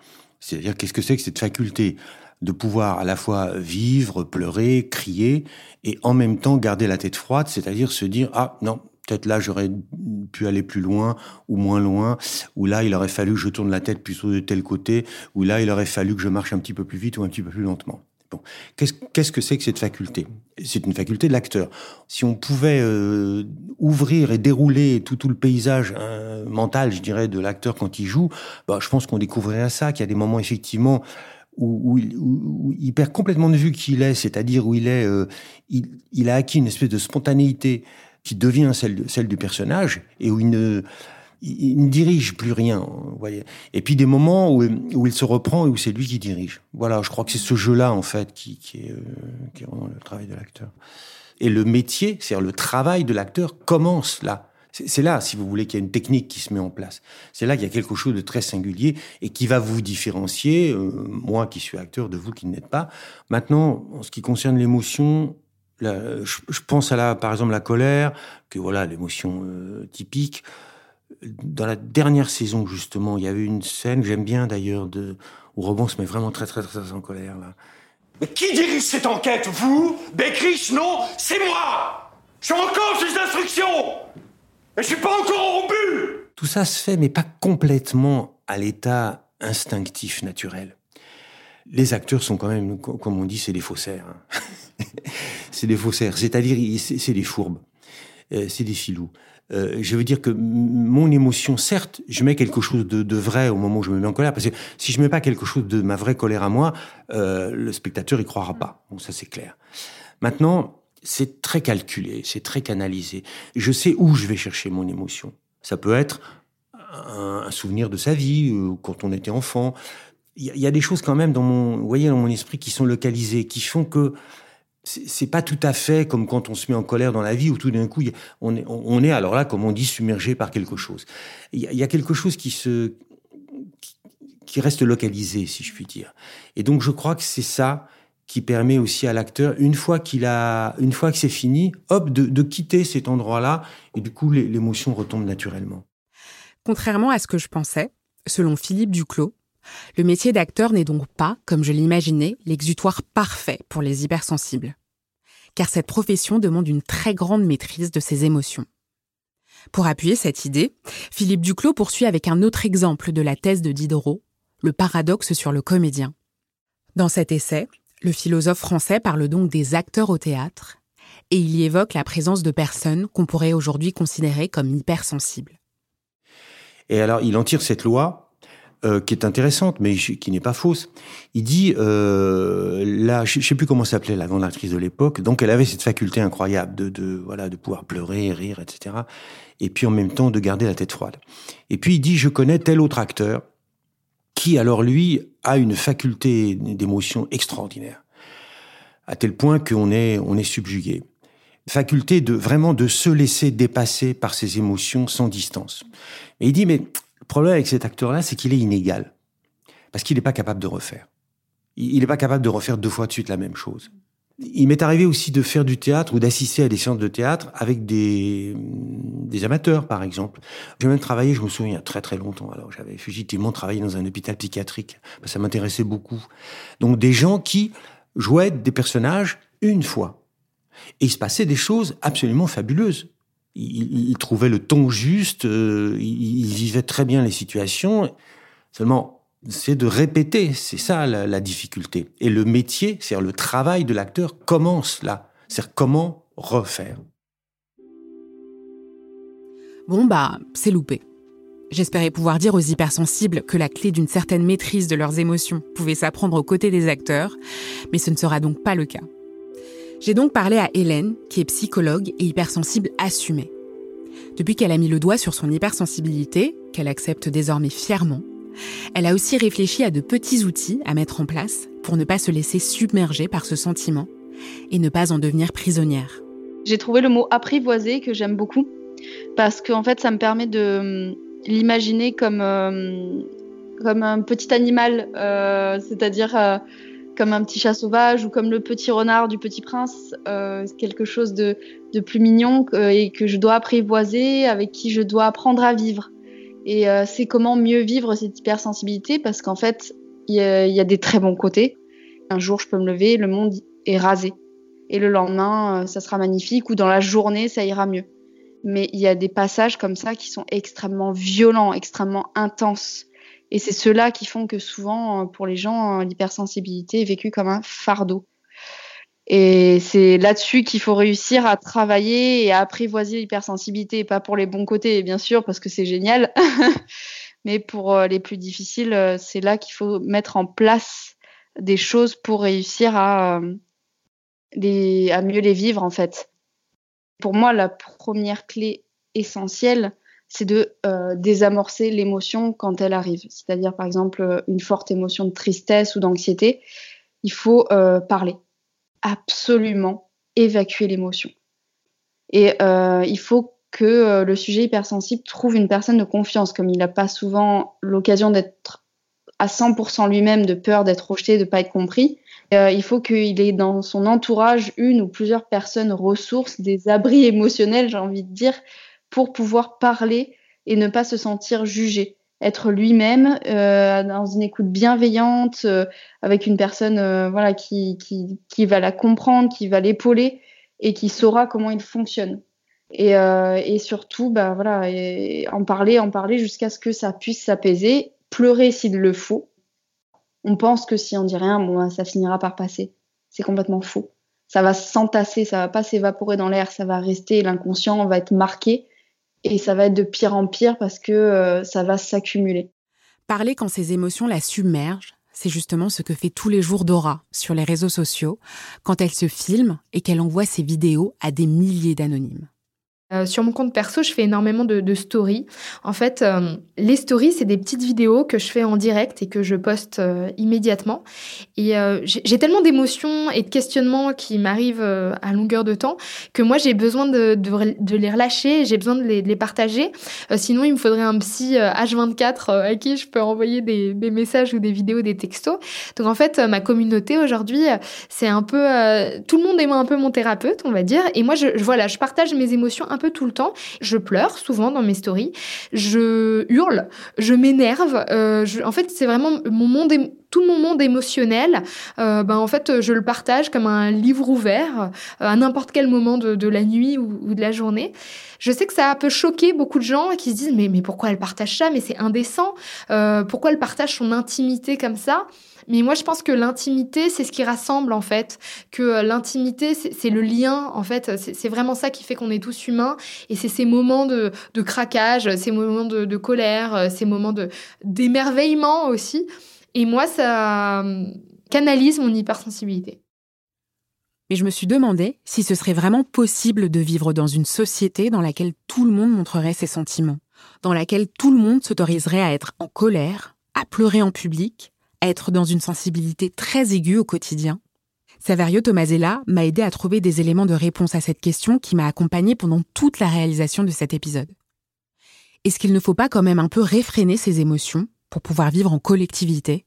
C'est-à-dire qu'est-ce que c'est que cette faculté? De pouvoir à la fois vivre, pleurer, crier, et en même temps garder la tête froide, c'est-à-dire se dire ah non, peut-être là j'aurais pu aller plus loin ou moins loin, ou là il aurait fallu que je tourne la tête plutôt de tel côté, ou là il aurait fallu que je marche un petit peu plus vite ou un petit peu plus lentement. Bon, qu'est-ce que c'est que cette faculté? C'est une faculté de l'acteur. Si on pouvait euh, ouvrir et dérouler tout, tout le paysage euh, mental, je dirais, de l'acteur quand il joue, bah, je pense qu'on découvrirait ça, qu'il y a des moments effectivement où, où, où, il perd complètement de vue qui il est, c'est-à-dire où il est, euh, il, il, a acquis une espèce de spontanéité qui devient celle, celle du personnage et où il ne, il, ne dirige plus rien, vous voyez. Et puis des moments où, où il se reprend et où c'est lui qui dirige. Voilà, je crois que c'est ce jeu-là en fait qui, qui, est, euh, qui est vraiment le travail de l'acteur. Et le métier, c'est-à-dire le travail de l'acteur, commence là. C'est là, si vous voulez, qu'il y a une technique qui se met en place. C'est là qu'il y a quelque chose de très singulier et qui va vous différencier, euh, moi qui suis acteur, de vous qui n'êtes pas. Maintenant, en ce qui concerne l'émotion, je, pense à la, par exemple, la colère, que voilà, l'émotion euh, typique. Dans la dernière saison, justement, il y avait une scène que j'aime bien d'ailleurs, où Robin se met vraiment très, très, très en colère. Mais qui dirige cette enquête Vous? Beckrich Non, c'est moi Je suis encore ces instructions et je suis pas encore but Tout ça se fait, mais pas complètement à l'état instinctif, naturel. Les acteurs sont quand même, comme on dit, c'est des faussaires. Hein. c'est des faussaires, c'est-à-dire c'est des fourbes, euh, c'est des filous. Euh, je veux dire que mon émotion, certes, je mets quelque chose de, de, vrai au moment où je me mets en colère, parce que si je mets pas quelque chose de ma vraie colère à moi, euh, le spectateur y croira pas. Bon, ça c'est clair. Maintenant, c'est très calculé, c'est très canalisé. Je sais où je vais chercher mon émotion. Ça peut être un, souvenir de sa vie, euh, quand on était enfant. Il y, a des choses quand même dans mon, voyez, dans mon esprit qui sont localisées, qui font que c'est pas tout à fait comme quand on se met en colère dans la vie où tout d'un coup on est, alors là comme on dit submergé par quelque chose. Il y, y, a quelque chose qui se qui reste localisé, si je puis dire. Et donc je crois que c'est ça qui permet aussi à l'acteur, une fois qu'il a, une fois que c'est fini, hop, de, de quitter cet endroit-là, et du coup l'émotion retombe naturellement. Contrairement à ce que je pensais, selon Philippe Duclos, le métier d'acteur n'est donc pas, comme je l'imaginais, l'exutoire parfait pour les hypersensibles. Car cette profession demande une très grande maîtrise de ses émotions. Pour appuyer cette idée, Philippe Duclos poursuit avec un autre exemple de la thèse de Diderot, le paradoxe sur le comédien. Dans cet essai, le philosophe français parle donc des acteurs au théâtre, et il y évoque la présence de personnes qu'on pourrait aujourd'hui considérer comme hypersensibles. Et alors, il en tire cette loi euh, qui est intéressante, mais qui n'est pas fausse. Il dit, euh, là, je, ne sais plus comment s'appelait la grande actrice de l'époque, donc elle avait cette faculté incroyable de, de, voilà, de pouvoir pleurer, rire, etc. Et puis en même temps de garder la tête froide. Et puis il dit, je connais tel autre acteur qui, alors lui, a une faculté d'émotion extraordinaire, à tel point qu'on est, on est subjugué. Faculté de vraiment de se laisser dépasser par ses émotions sans distance. Et il dit, mais le problème avec cet acteur-là, c'est qu'il est inégal. Parce qu'il n'est pas capable de refaire. Il n'est pas capable de refaire deux fois de suite la même chose. Il m'est arrivé aussi de faire du théâtre ou d'assister à des séances de théâtre avec des, amateurs, par exemple. J'ai même travaillé, je me souviens, il y a très très longtemps. Alors, j'avais fugitivement travaillé dans un hôpital psychiatrique. Ça m'intéressait beaucoup. Donc, des gens qui jouaient des personnages une fois. Et il se passait des choses absolument fabuleuses il, trouvait le ton juste, euh, il, vivait très bien les situations. Seulement, c'est de répéter, c'est ça la, difficulté. Et le métier, c'est-à-dire le travail de l'acteur, commence là. C'est-à-dire comment refaire. Bon bah, c'est loupé. J'espérais pouvoir dire aux hypersensibles que la clé d'une certaine maîtrise de leurs émotions pouvait s'apprendre aux côtés des acteurs, mais ce ne sera donc pas le cas. J'ai donc parlé à Hélène, qui est psychologue et hypersensible assumée. Depuis qu'elle a mis le doigt sur son hypersensibilité, qu'elle accepte désormais fièrement, elle a aussi réfléchi à de petits outils à mettre en place pour ne pas se laisser submerger par ce sentiment et ne pas en devenir prisonnière. J'ai trouvé le mot apprivoiser que j'aime beaucoup parce qu'en fait ça me permet de hum, l'imaginer comme, euh, comme un petit animal, euh, c'est-à-dire euh, comme un petit chat sauvage ou comme le petit renard du Petit Prince, euh, quelque chose de, plus mignon et que je dois apprivoiser, avec qui je dois apprendre à vivre. Et euh, c'est comment mieux vivre cette hypersensibilité parce qu'en fait, il y, y, a des très bons côtés. Un jour, je peux me lever, le monde est rasé. Et le lendemain, euh, ça sera magnifique ou dans la journée, ça ira mieux. Mais il y a des passages comme ça qui sont extrêmement violents, extrêmement intenses et c'est ceux-là qui font que souvent, euh, pour les gens, euh, l'hypersensibilité est vécue comme un fardeau. Et c'est là-dessus qu'il faut réussir à travailler et à apprivoiser l'hypersensibilité, pas pour les bons côtés, bien sûr, parce que c'est génial, mais pour euh, les plus difficiles, c'est là qu'il faut mettre en place des choses pour réussir à, les, à mieux les vivre, en fait. Pour moi, la première clé essentielle, c'est de euh, désamorcer l'émotion quand elle arrive. C'est-à-dire, par exemple, une forte émotion de tristesse ou d'anxiété. Il faut euh, parler. Absolument évacuer l'émotion. Et euh, il faut que le sujet hypersensible trouve une personne de confiance, comme il n'a pas souvent l'occasion d'être à 100% lui-même, de peur d'être rejeté, de ne pas être compris. il faut qu'il ait dans son entourage une ou plusieurs personnes ressources, des abris émotionnels, j'ai envie de dire, pour pouvoir parler et ne pas se sentir jugé. Être lui-même euh, dans une écoute bienveillante, euh, avec une personne euh, voilà qui, qui, qui, va la comprendre, qui va l'épauler et qui saura comment il fonctionne. Et, euh, et surtout, bah voilà, en parler, en parler jusqu'à ce que ça puisse s'apaiser, pleurer s'il le faut. On pense que si on dit rien, bon, ça finira par passer. C'est complètement faux. Ça va s'entasser, ça va pas s'évaporer dans l'air, ça va rester, l'inconscient va être marqué et ça va être de pire en pire parce que euh, ça va s'accumuler. Parler quand ses émotions la submergent, c'est justement ce que fait tous les jours Dora sur les réseaux sociaux quand elle se filme et qu'elle envoie ses vidéos à des milliers d'anonymes. Euh, sur mon compte perso, je fais énormément de, stories. En fait, euh, les stories, c'est des petites vidéos que je fais en direct et que je poste euh, immédiatement. Et j'ai tellement d'émotions et de questionnements qui m'arrivent à longueur de temps que moi, j'ai besoin de, les relâcher, j'ai besoin de les, partager. sinon, il me faudrait un psy H24 à qui je peux envoyer des, messages ou des vidéos, des textos. Donc en fait, ma communauté aujourd'hui, c'est un peu... tout le monde est un peu mon thérapeute, on va dire. Et moi, je, voilà, je partage mes émotions un tout le temps. Je pleure souvent dans mes stories. Je hurle, je m'énerve. Euh, en fait, c'est vraiment mon monde, tout mon monde émotionnel. Euh, ben, en fait, je le partage comme un livre ouvert euh, à n'importe quel moment de, la nuit ou, de la journée. Je sais que ça peut choquer beaucoup de gens qui se disent mais, mais pourquoi elle partage ça? Mais c'est indécent. pourquoi elle partage son intimité comme ça? Mais moi, je pense que l'intimité, c'est ce qui rassemble, en fait. Que euh, l'intimité, c'est le lien, en fait. C'est vraiment ça qui fait qu'on est tous humains. Et c'est ces moments de, de, craquage, ces moments de, de colère, euh, ces moments d'émerveillement aussi. Et moi, ça euh, canalise mon hypersensibilité. Mais je me suis demandé si ce serait vraiment possible de vivre dans une société dans laquelle tout le monde montrerait ses sentiments, dans laquelle tout le monde s'autoriserait à être en colère, à pleurer en public, être dans une sensibilité très aiguë au quotidien Saverio Tomasella m'a aidé à trouver des éléments de réponse à cette question qui m'a accompagné pendant toute la réalisation de cet épisode. Est-ce qu'il ne faut pas quand même un peu réfréner ses émotions pour pouvoir vivre en collectivité?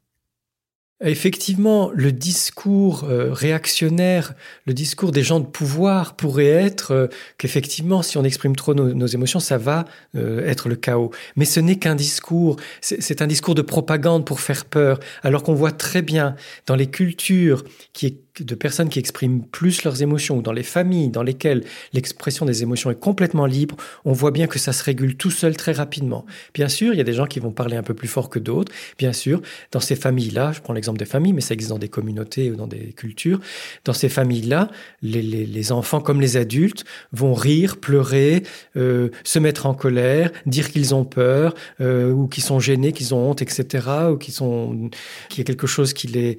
Effectivement, le discours euh, réactionnaire, le discours des gens de pouvoir pourrait être euh, qu'effectivement, si on exprime trop nos, émotions, ça va euh, être le chaos. Mais ce n'est qu'un discours, c'est un discours de propagande pour faire peur, alors qu'on voit très bien dans les cultures qui de personnes qui expriment plus leurs émotions ou dans les familles dans lesquelles l'expression des émotions est complètement libre, on voit bien que ça se régule tout seul très rapidement. Bien sûr, il y a des gens qui vont parler un peu plus fort que d'autres. Bien sûr, dans ces familles-là, je prends l'exemple des familles, mais ça existe dans des communautés ou dans des cultures, dans ces familles-là, les, enfants comme les adultes vont rire, pleurer, euh, se mettre en colère, dire qu'ils ont peur euh, ou qu'ils sont gênés, qu'ils ont honte, etc. ou qu'ils sont qu'il y a quelque chose qui les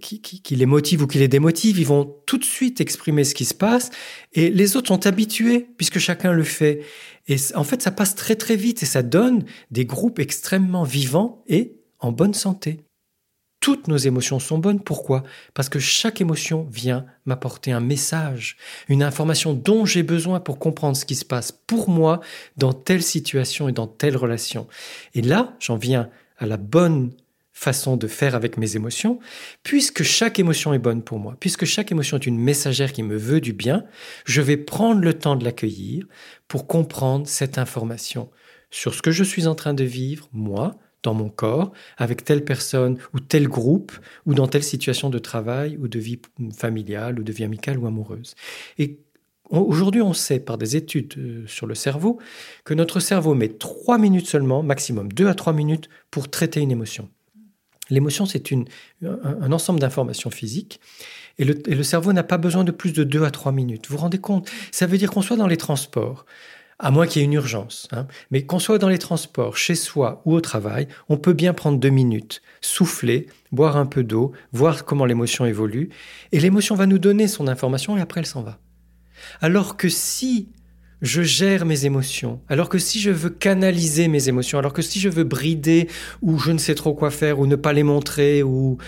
qui, qui les motive ou qui les motifs, ils vont tout de suite exprimer ce qui se passe, et les autres sont habitués, puisque chacun le fait. Et en fait, ça passe très très vite, et ça donne des groupes extrêmement vivants et en bonne santé. Toutes nos émotions sont bonnes. Pourquoi? Parce que chaque émotion vient m'apporter un message, une information dont j'ai besoin pour comprendre ce qui se passe pour moi dans telle situation et dans telle relation. Et là, j'en viens à la bonne façon de faire avec mes émotions, puisque chaque émotion est bonne pour moi, puisque chaque émotion est une messagère qui me veut du bien, je vais prendre le temps de l'accueillir pour comprendre cette information sur ce que je suis en train de vivre, moi, dans mon corps, avec telle personne ou tel groupe, ou dans telle situation de travail ou de vie familiale ou de vie amicale ou amoureuse. Et Aujourd'hui, on sait par des études euh, sur le cerveau que notre cerveau met trois minutes seulement, maximum deux à trois minutes, pour traiter une émotion. L'émotion, c'est un, ensemble d'informations physiques. Et le, cerveau n'a pas besoin de plus de 2 à 3 minutes. Vous vous rendez compte? Ça veut dire qu'on soit dans les transports, à moins qu'il y ait une urgence. Hein. Mais qu'on soit dans les transports, chez soi ou au travail, on peut bien prendre deux minutes, souffler, boire un peu d'eau, voir comment l'émotion évolue. Et l'émotion va nous donner son information et après elle s'en va. Alors que si je gère mes émotions. Alors que si je veux canaliser mes émotions, alors que si je veux brider ou je ne sais trop quoi faire ou ne pas les montrer ou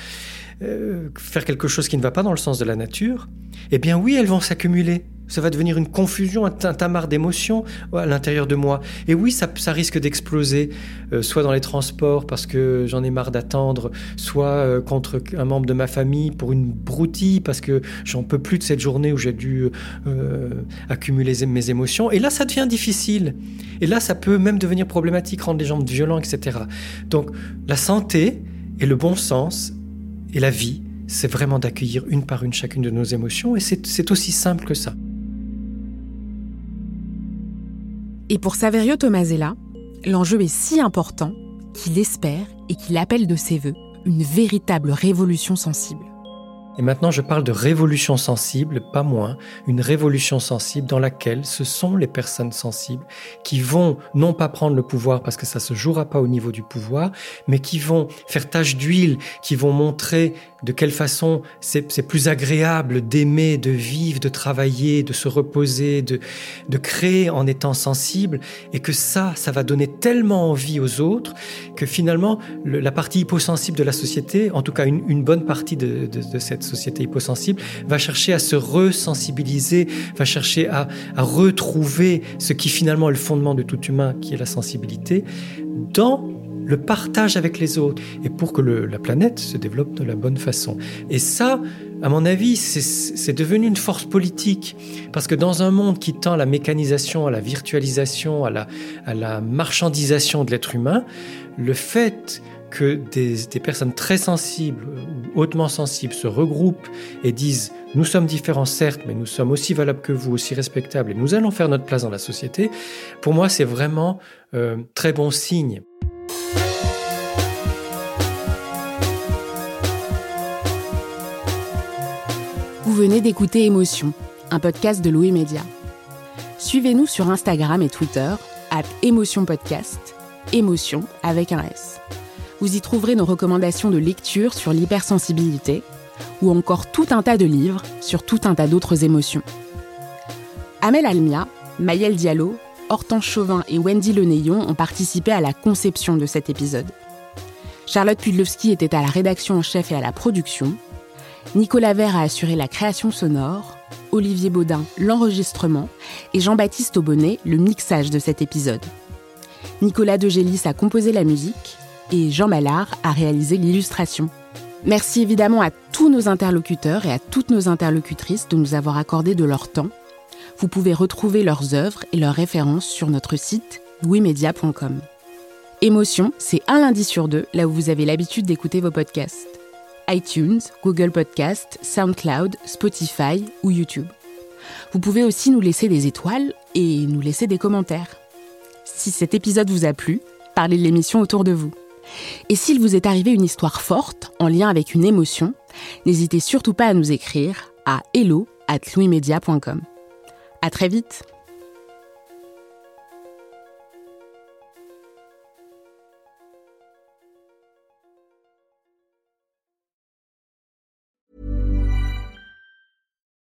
euh, faire quelque chose qui ne va pas dans le sens de la nature, eh bien oui, elles vont s'accumuler ça va devenir une confusion, un tintamarre d'émotions à l'intérieur de moi. Et oui, ça, risque d'exploser, euh, soit dans les transports parce que j'en ai marre d'attendre, soit euh, contre un membre de ma famille pour une broutille parce que j'en peux plus de cette journée où j'ai dû euh, accumuler mes émotions. Et là, ça devient difficile. Et là, ça peut même devenir problématique, rendre les gens violents, etc. Donc, la santé et le bon sens et la vie, c'est vraiment d'accueillir une par une chacune de nos émotions et c'est aussi simple que ça. Et pour Saverio Tomasella, l'enjeu est si important qu'il espère et qu'il appelle de ses voeux une véritable révolution sensible. Et maintenant, je parle de révolution sensible, pas moins, une révolution sensible dans laquelle ce sont les personnes sensibles qui vont non pas prendre le pouvoir parce que ça se jouera pas au niveau du pouvoir, mais qui vont faire tache d'huile, qui vont montrer de quelle façon c'est plus agréable d'aimer, de vivre, de travailler, de se reposer, de, de créer en étant sensible, et que ça, ça va donner tellement envie aux autres que finalement, la partie hyposensible de la société, en tout cas une, bonne partie de, de, de, cette société hyposensible, va chercher à se resensibiliser, va chercher à, à retrouver ce qui finalement est le fondement de tout humain, qui est la sensibilité, dans le partage avec les autres, et pour que la planète se développe de la bonne façon. Et ça, à mon avis, c'est devenu une force politique, parce que dans un monde qui tend à la mécanisation, à la virtualisation, à la, marchandisation de l'être humain, le fait que des, des, personnes très sensibles ou hautement sensibles se regroupent et disent nous sommes différents certes, mais nous sommes aussi valables que vous, aussi respectables, et nous allons faire notre place dans la société, pour moi c'est vraiment euh, très bon signe. Venez d'écouter Émotion, un podcast de Louis Média. Suivez-nous sur Instagram et Twitter, at Émotion Podcast, émotion avec un S. Vous y trouverez nos recommandations de lecture sur l'hypersensibilité ou encore tout un tas de livres sur tout un tas d'autres émotions. Amel Almia, Mayel Diallo, Hortense Chauvin et Wendy Lenéillon ont participé à la conception de cet épisode. Charlotte Pudlowski était à la rédaction en chef et à la production. Nicolas Vert a assuré la création sonore, Olivier Baudin l'enregistrement et Jean-Baptiste Aubonnet le mixage de cet épisode. Nicolas Degélis a composé la musique et Jean Mallard a réalisé l'illustration. Merci évidemment à tous nos interlocuteurs et à toutes nos interlocutrices de nous avoir accordé de leur temps. Vous pouvez retrouver leurs œuvres et leurs références sur notre site louismedia.com. Émotion, c'est un lundi sur deux, là où vous avez l'habitude d'écouter vos podcasts. iTunes, Google Podcast, SoundCloud, Spotify ou YouTube. Vous pouvez aussi nous laisser des étoiles et nous laisser des commentaires. Si cet épisode vous a plu, parlez de l'émission autour de vous. Et s'il vous est arrivé une histoire forte en lien avec une émotion, n'hésitez surtout pas à nous écrire à hello at. À très vite!